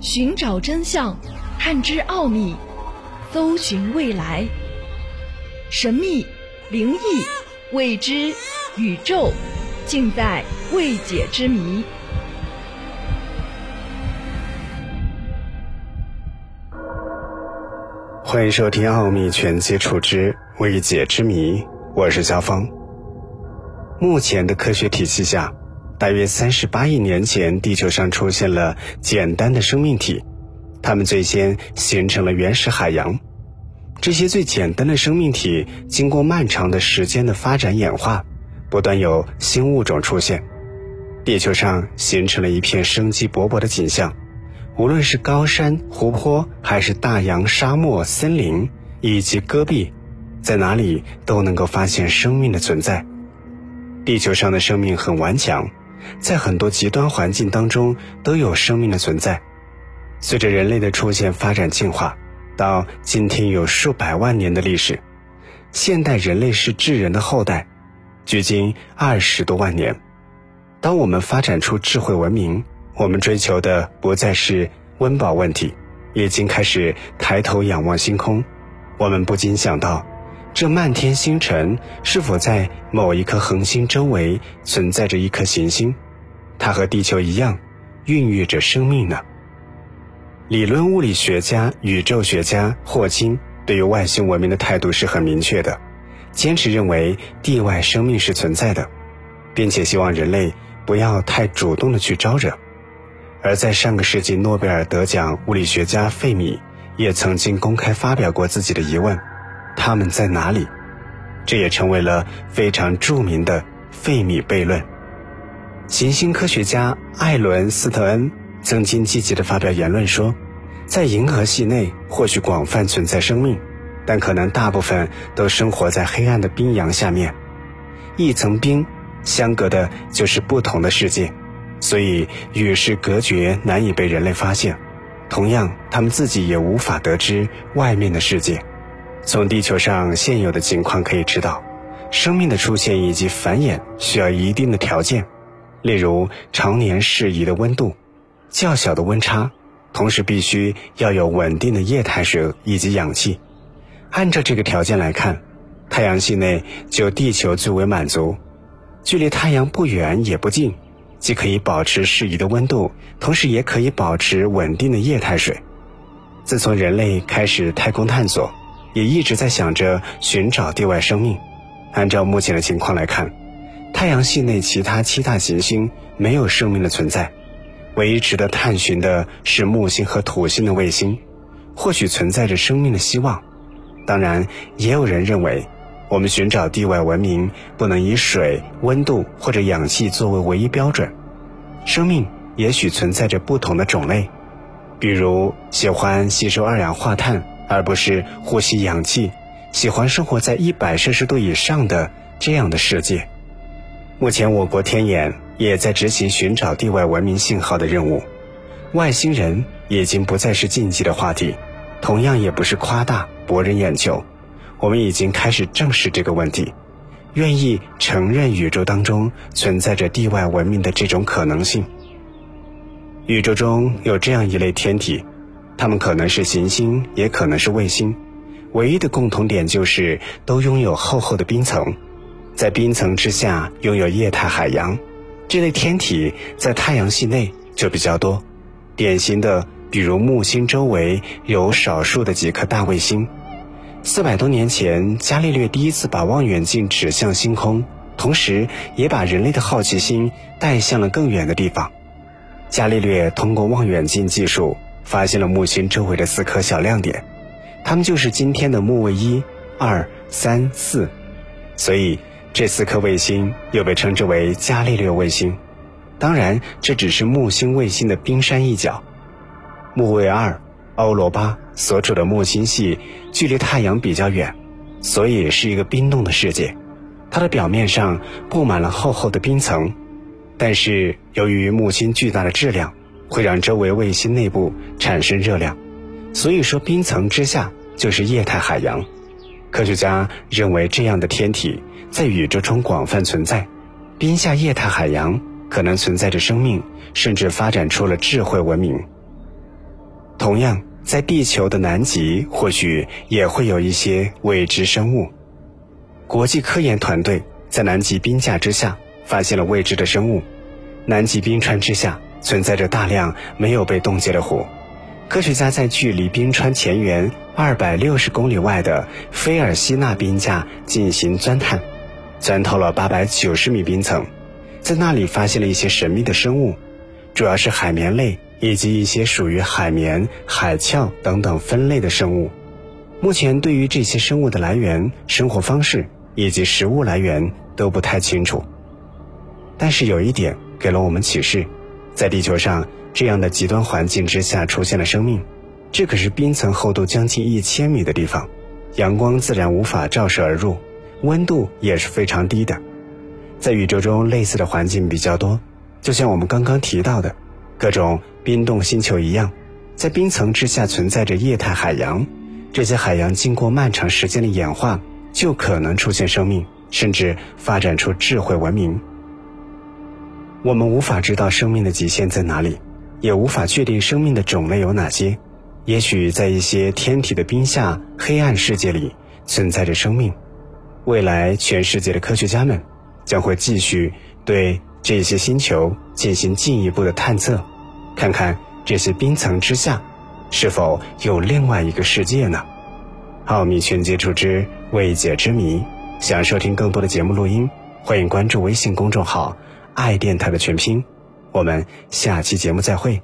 寻找真相，探知奥秘，搜寻未来。神秘、灵异、未知、宇宙，尽在未解之谜。欢迎收听《奥秘全接触之未解之谜》，我是肖峰。目前的科学体系下，大约三十八亿年前，地球上出现了简单的生命体，它们最先形成了原始海洋。这些最简单的生命体，经过漫长的时间的发展演化，不断有新物种出现，地球上形成了一片生机勃勃的景象。无论是高山、湖泊，还是大洋、沙漠、森林以及戈壁，在哪里都能够发现生命的存在。地球上的生命很顽强，在很多极端环境当中都有生命的存在。随着人类的出现、发展、进化，到今天有数百万年的历史。现代人类是智人的后代，距今二十多万年。当我们发展出智慧文明。我们追求的不再是温饱问题，已经开始抬头仰望星空。我们不禁想到，这漫天星辰是否在某一颗恒星周围存在着一颗行星？它和地球一样，孕育着生命呢？理论物理学家、宇宙学家霍金对于外星文明的态度是很明确的，坚持认为地外生命是存在的，并且希望人类不要太主动的去招惹。而在上个世纪诺贝尔得奖物理学家费米也曾经公开发表过自己的疑问：他们在哪里？这也成为了非常著名的费米悖论。行星科学家艾伦斯特恩曾经积极地发表言论说，在银河系内或许广泛存在生命，但可能大部分都生活在黑暗的冰洋下面，一层冰相隔的就是不同的世界。所以与世隔绝，难以被人类发现。同样，他们自己也无法得知外面的世界。从地球上现有的情况可以知道，生命的出现以及繁衍需要一定的条件，例如常年适宜的温度、较小的温差，同时必须要有稳定的液态水以及氧气。按照这个条件来看，太阳系内就地球最为满足，距离太阳不远也不近。既可以保持适宜的温度，同时也可以保持稳定的液态水。自从人类开始太空探索，也一直在想着寻找地外生命。按照目前的情况来看，太阳系内其他七大行星没有生命的存在，唯一值得探寻的是木星和土星的卫星，或许存在着生命的希望。当然，也有人认为。我们寻找地外文明，不能以水、温度或者氧气作为唯一标准。生命也许存在着不同的种类，比如喜欢吸收二氧化碳而不是呼吸氧气，喜欢生活在一百摄氏度以上的这样的世界。目前，我国天眼也在执行寻找地外文明信号的任务。外星人已经不再是禁忌的话题，同样也不是夸大博人眼球。我们已经开始正视这个问题，愿意承认宇宙当中存在着地外文明的这种可能性。宇宙中有这样一类天体，它们可能是行星，也可能是卫星，唯一的共同点就是都拥有厚厚的冰层，在冰层之下拥有液态海洋。这类天体在太阳系内就比较多，典型的比如木星周围有少数的几颗大卫星。四百多年前，伽利略第一次把望远镜指向星空，同时也把人类的好奇心带向了更远的地方。伽利略通过望远镜技术，发现了木星周围的四颗小亮点，它们就是今天的木卫一、二、三、四。所以，这四颗卫星又被称之为伽利略卫星。当然，这只是木星卫星的冰山一角。木卫二。欧罗巴所处的木星系距离太阳比较远，所以是一个冰冻的世界。它的表面上布满了厚厚的冰层，但是由于木星巨大的质量，会让周围卫星内部产生热量，所以说冰层之下就是液态海洋。科学家认为这样的天体在宇宙中广泛存在，冰下液态海洋可能存在着生命，甚至发展出了智慧文明。同样，在地球的南极或许也会有一些未知生物。国际科研团队在南极冰架之下发现了未知的生物。南极冰川之下存在着大量没有被冻结的湖。科学家在距离冰川前缘二百六十公里外的菲尔西纳冰架进行钻探，钻透了八百九十米冰层，在那里发现了一些神秘的生物，主要是海绵类以及一些属于海绵、海鞘等等分类的生物。目前对于这些生物的来源、生活方式以及食物来源都不太清楚。但是有一点给了我们启示，在地球上。这样的极端环境之下出现了生命，这可是冰层厚度将近一千米的地方，阳光自然无法照射而入，温度也是非常低的。在宇宙中，类似的环境比较多，就像我们刚刚提到的各种冰冻星球一样，在冰层之下存在着液态海洋，这些海洋经过漫长时间的演化，就可能出现生命，甚至发展出智慧文明。我们无法知道生命的极限在哪里。也无法确定生命的种类有哪些，也许在一些天体的冰下黑暗世界里存在着生命。未来，全世界的科学家们将会继续对这些星球进行进一步的探测，看看这些冰层之下是否有另外一个世界呢？奥秘全接触之未解之谜。想收听更多的节目录音，欢迎关注微信公众号“爱电台”的全拼。我们下期节目再会。